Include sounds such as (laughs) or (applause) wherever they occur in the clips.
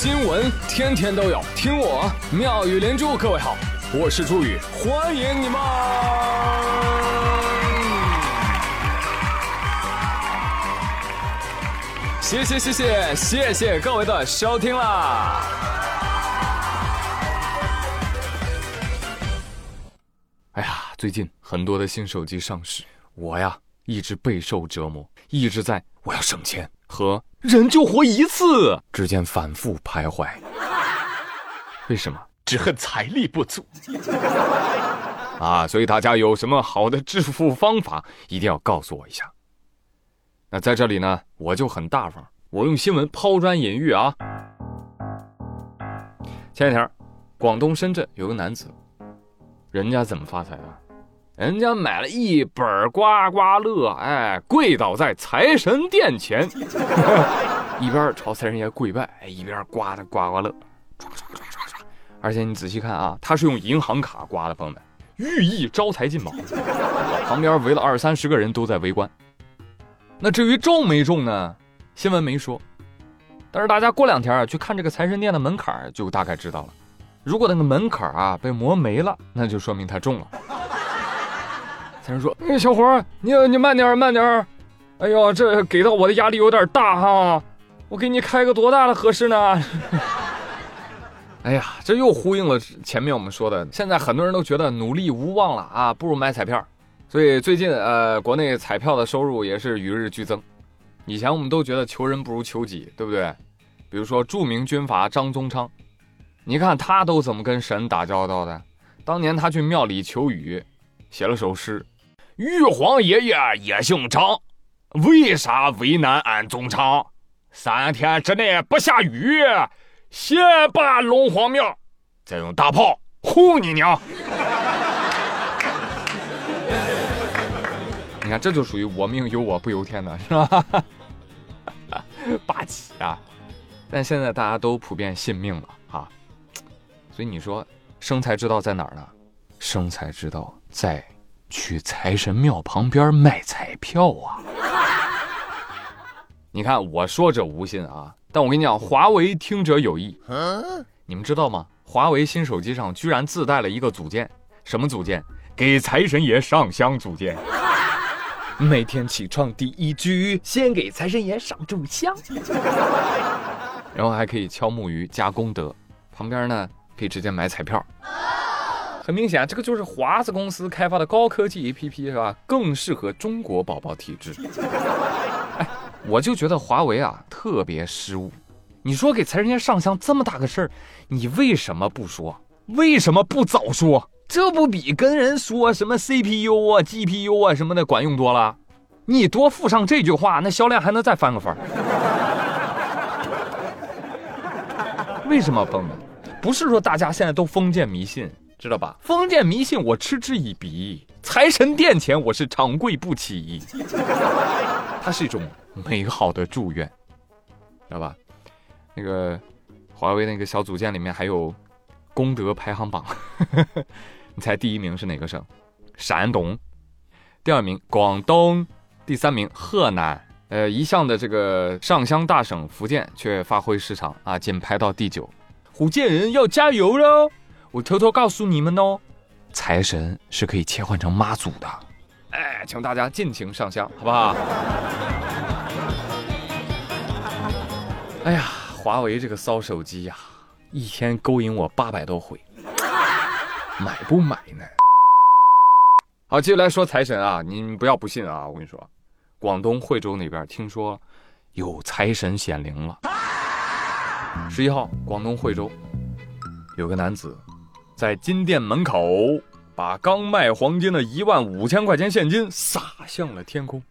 新闻天天都有，听我妙语连珠。各位好，我是朱宇，欢迎你们！谢谢谢谢谢谢各位的收听啦！哎呀，最近很多的新手机上市，我呀一直备受折磨，一直在我要省钱和人就活一次之间反复徘徊。为什么？只恨财力不足 (laughs) 啊！所以大家有什么好的致富方法，一定要告诉我一下。那在这里呢，我就很大方，我用新闻抛砖引玉啊。前几天，广东深圳有个男子，人家怎么发财的？人家买了一本刮刮乐，哎，跪倒在财神殿前，(laughs) 一边朝财神爷跪拜，一边刮的刮刮乐，刷刷刷刷刷。而且你仔细看啊，他是用银行卡刮的，朋友们，寓意招财进宝。旁边围了二三十个人都在围观。那至于中没中呢？新闻没说，但是大家过两天啊去看这个财神殿的门槛就大概知道了。如果那个门槛啊被磨没了，那就说明他中了。财神说：“哎，小伙儿你你慢点儿慢点儿哎呦，这给到我的压力有点大哈，我给你开个多大的合适呢？” (laughs) 哎呀，这又呼应了前面我们说的，现在很多人都觉得努力无望了啊，不如买彩票。所以最近呃，国内彩票的收入也是与日俱增。以前我们都觉得求人不如求己，对不对？比如说著名军阀张宗昌，你看他都怎么跟神打交道的？当年他去庙里求雨，写了首诗：“玉皇爷爷也姓张，为啥为难俺宗昌？三天之内不下雨，先把龙皇庙，再用大炮轰你娘！” (laughs) 你看，这就属于我命由我不由天的，是吧？(laughs) 霸气啊！但现在大家都普遍信命了啊，所以你说生财之道在哪儿呢？生财之道在去财神庙旁边卖彩票啊！(laughs) 你看我说者无心啊，但我跟你讲，华为听者有意。你们知道吗？华为新手机上居然自带了一个组件，什么组件？给财神爷上香组件。(laughs) 每天起床第一句，先给财神爷上炷香，(laughs) 然后还可以敲木鱼加功德，旁边呢可以直接买彩票。很明显，这个就是华子公司开发的高科技 APP 是吧？更适合中国宝宝体质。哎，我就觉得华为啊特别失误。你说给财神爷上香这么大个事儿，你为什么不说？为什么不早说？这不比跟人说什么 CPU 啊、GPU 啊什么的管用多了？你多附上这句话，那销量还能再翻个番。(laughs) 为什么崩呢？不是说大家现在都封建迷信，知道吧？封建迷信我嗤之以鼻，财神殿前我是长跪不起。它是一种美好的祝愿，知道吧？那个华为那个小组件里面还有功德排行榜。(laughs) 你猜第一名是哪个省？山东。第二名广东。第三名河南。呃，一向的这个上香大省福建却发挥失常啊，仅排到第九。福建人要加油喽！我偷偷告诉你们哦，财神是可以切换成妈祖的。哎，请大家尽情上香，好不好？哎呀，华为这个骚手机呀，一天勾引我八百多回。买不买呢？好，接下来说财神啊，你不要不信啊！我跟你说，广东惠州那边听说有财神显灵了。十一号，广东惠州有个男子在金店门口把刚卖黄金的一万五千块钱现金撒向了天空，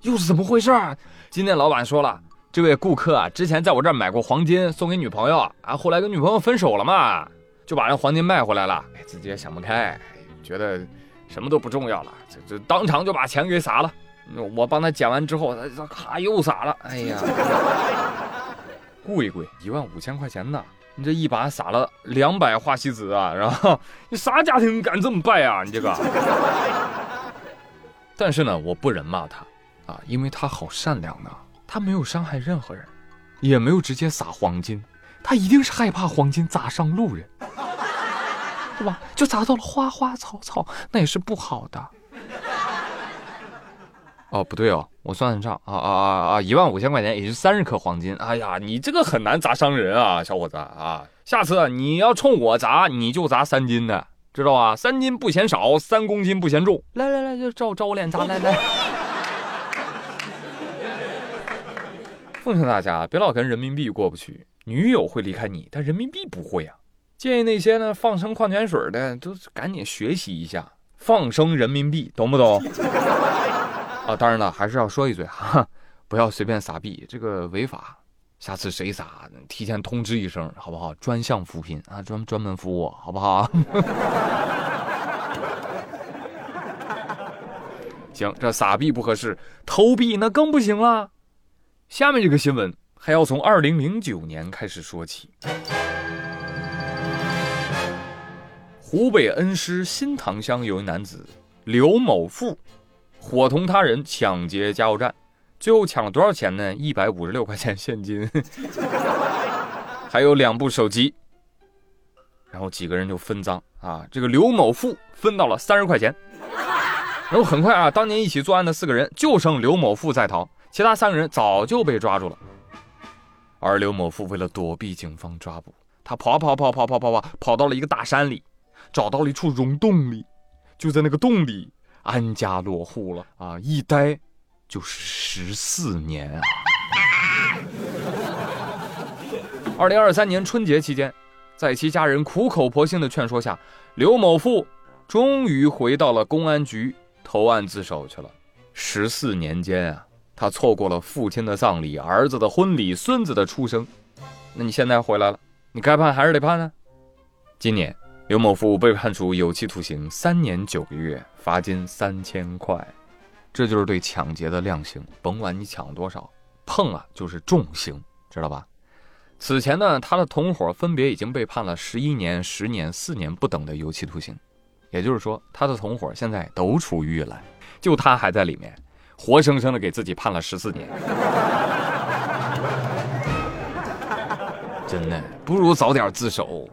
又是怎么回事？啊金店老板说了，这位顾客啊，之前在我这儿买过黄金送给女朋友啊，后来跟女朋友分手了嘛。就把人黄金卖回来了，哎，自己也想不开，觉得什么都不重要了，这这当场就把钱给撒了。我帮他捡完之后，他咔又撒了，哎呀，(laughs) 贵贵，一万五千块钱呢，你这一把撒了两百花西子啊，然后你啥家庭敢这么败啊？你这个。(laughs) 但是呢，我不忍骂他啊，因为他好善良呢，他没有伤害任何人，也没有直接撒黄金。他一定是害怕黄金砸伤路人，(laughs) 对吧？就砸到了花花草草，那也是不好的。哦，不对哦，我算算账啊啊啊啊！一万五千块钱，也就三十克黄金。哎呀，你这个很难砸伤人啊，小伙子啊！下次你要冲我砸，你就砸三斤的，知道吧？三斤不嫌少，三公斤不嫌重。来来来，就照照我脸砸，来来。奉劝大家别老跟人民币过不去，女友会离开你，但人民币不会啊。建议那些呢放生矿泉水的都赶紧学习一下放生人民币，懂不懂？啊，当然了，还是要说一嘴哈，不要随便撒币，这个违法。下次谁撒，提前通知一声，好不好？专项扶贫啊，专专门服务，好不好？(laughs) 行，这撒币不合适，投币那更不行了。下面这个新闻还要从二零零九年开始说起。湖北恩施新塘乡有一男子刘某富，伙同他人抢劫加油站，最后抢了多少钱呢？一百五十六块钱现金，(laughs) 还有两部手机。然后几个人就分赃啊，这个刘某富分到了三十块钱。然后很快啊，当年一起作案的四个人就剩刘某富在逃。其他三个人早就被抓住了，而刘某富为了躲避警方抓捕，他跑跑跑跑跑跑跑跑到了一个大山里，找到了一处溶洞里，就在那个洞里安家落户了啊！一待就是十四年啊！二零二三年春节期间，在其家人苦口婆心的劝说下，刘某富终于回到了公安局投案自首去了。十四年间啊！他错过了父亲的葬礼、儿子的婚礼、孙子的出生，那你现在回来了，你该判还是得判呢？今年刘某富被判处有期徒刑三年九个月，罚金三千块，这就是对抢劫的量刑，甭管你抢多少，碰了就是重刑，知道吧？此前呢，他的同伙分别已经被判了十一年、十年、四年不等的有期徒刑，也就是说，他的同伙现在都出狱了，就他还在里面。活生生的给自己判了十四年，(laughs) 真的不如早点自首。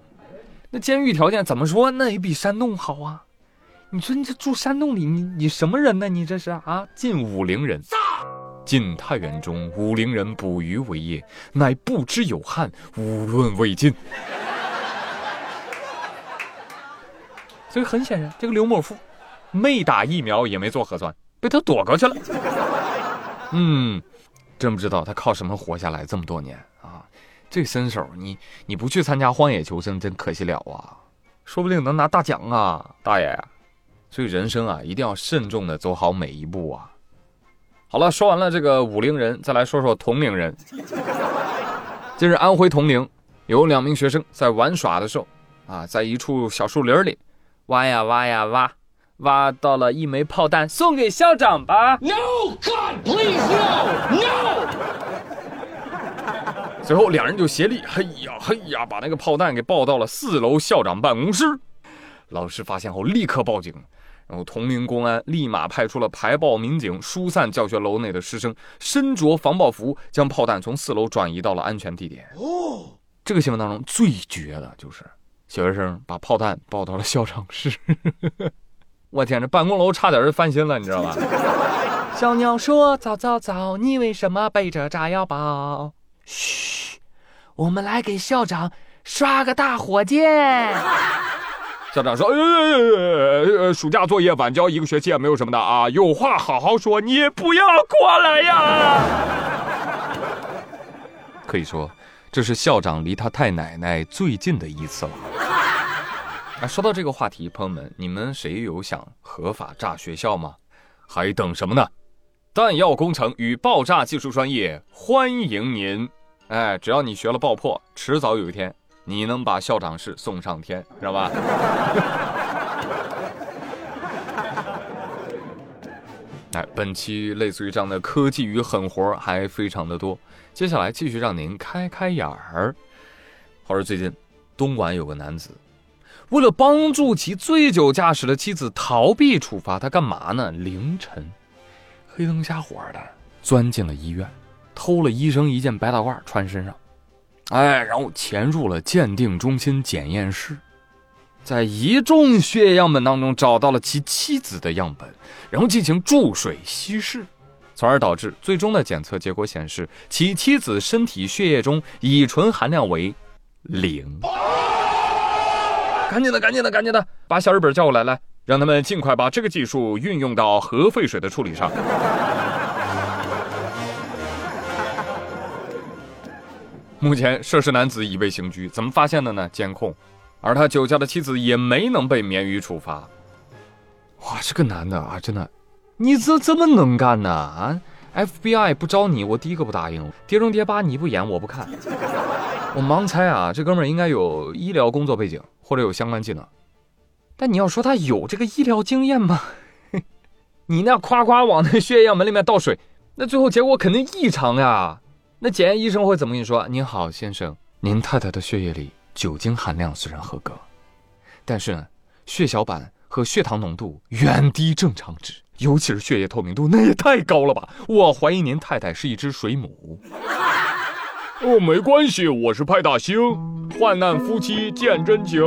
那监狱条件怎么说？那也比山洞好啊！你说你这住山洞里，你你什么人呢？你这是啊？晋武陵人，晋太原中武陵人捕鱼为业，乃不知有汉，无论魏晋。所以很显然，这个刘某富没打疫苗，也没做核酸。被他躲过去了。(laughs) 嗯，真不知道他靠什么活下来这么多年啊！这身手，你你不去参加荒野求生，真可惜了啊！说不定能拿大奖啊，大爷！所以人生啊，一定要慎重的走好每一步啊！好了，说完了这个武陵人，再来说说铜陵人。近日，安徽铜陵有两名学生在玩耍的时候啊，在一处小树林里挖呀挖呀挖。挖到了一枚炮弹，送给校长吧。No God, please no, no。随后两人就协力，嘿呀嘿呀，把那个炮弹给抱到了四楼校长办公室。老师发现后立刻报警，然后铜陵公安立马派出了排爆民警疏散教学楼内的师生，身着防爆服将炮弹从四楼转移到了安全地点。哦，这个新闻当中最绝的就是小学生把炮弹抱到了校长室。(laughs) 我天，这办公楼差点就翻新了，你知道吧？(laughs) 小鸟说：“早早早，你为什么背着炸药包？”嘘，我们来给校长刷个大火箭。(laughs) 校长说：“呃，暑假作业晚交一个学期也没有什么的啊，有话好好说，你不要过来呀。”可以说，这是校长离他太奶奶最近的一次了。说到这个话题，朋友们，你们谁有想合法炸学校吗？还等什么呢？弹药工程与爆炸技术专业欢迎您！哎，只要你学了爆破，迟早有一天你能把校长室送上天，知道吧？(laughs) 哎，本期类似于这样的科技与狠活还非常的多，接下来继续让您开开眼儿。话说最近，东莞有个男子。为了帮助其醉酒驾驶的妻子逃避处罚，他干嘛呢？凌晨，黑灯瞎火的钻进了医院，偷了医生一件白大褂穿身上，哎，然后潜入了鉴定中心检验室，在一众血液样本当中找到了其妻子的样本，然后进行注水稀释，从而导致最终的检测结果显示，其妻子身体血液中乙醇含量为零。赶紧的，赶紧的，赶紧的，把小日本叫过来，来，让他们尽快把这个技术运用到核废水的处理上。目前涉事男子已被刑拘，怎么发现的呢？监控，而他酒驾的妻子也没能被免于处罚。哇，这个男的啊，真的，你这这么能干呢？啊，FBI 不招你，我第一个不答应。碟中谍八你不演，我不看。我盲猜啊，这哥们儿应该有医疗工作背景，或者有相关技能。但你要说他有这个医疗经验吗？(laughs) 你那夸夸往那血液样本里面倒水，那最后结果肯定异常呀。那检验医生会怎么跟你说？您好，先生，您太太的血液里酒精含量虽然合格，但是呢，血小板和血糖浓度远低正常值，尤其是血液透明度，那也太高了吧！我怀疑您太太是一只水母。哦，没关系，我是派大星，患难夫妻见真情。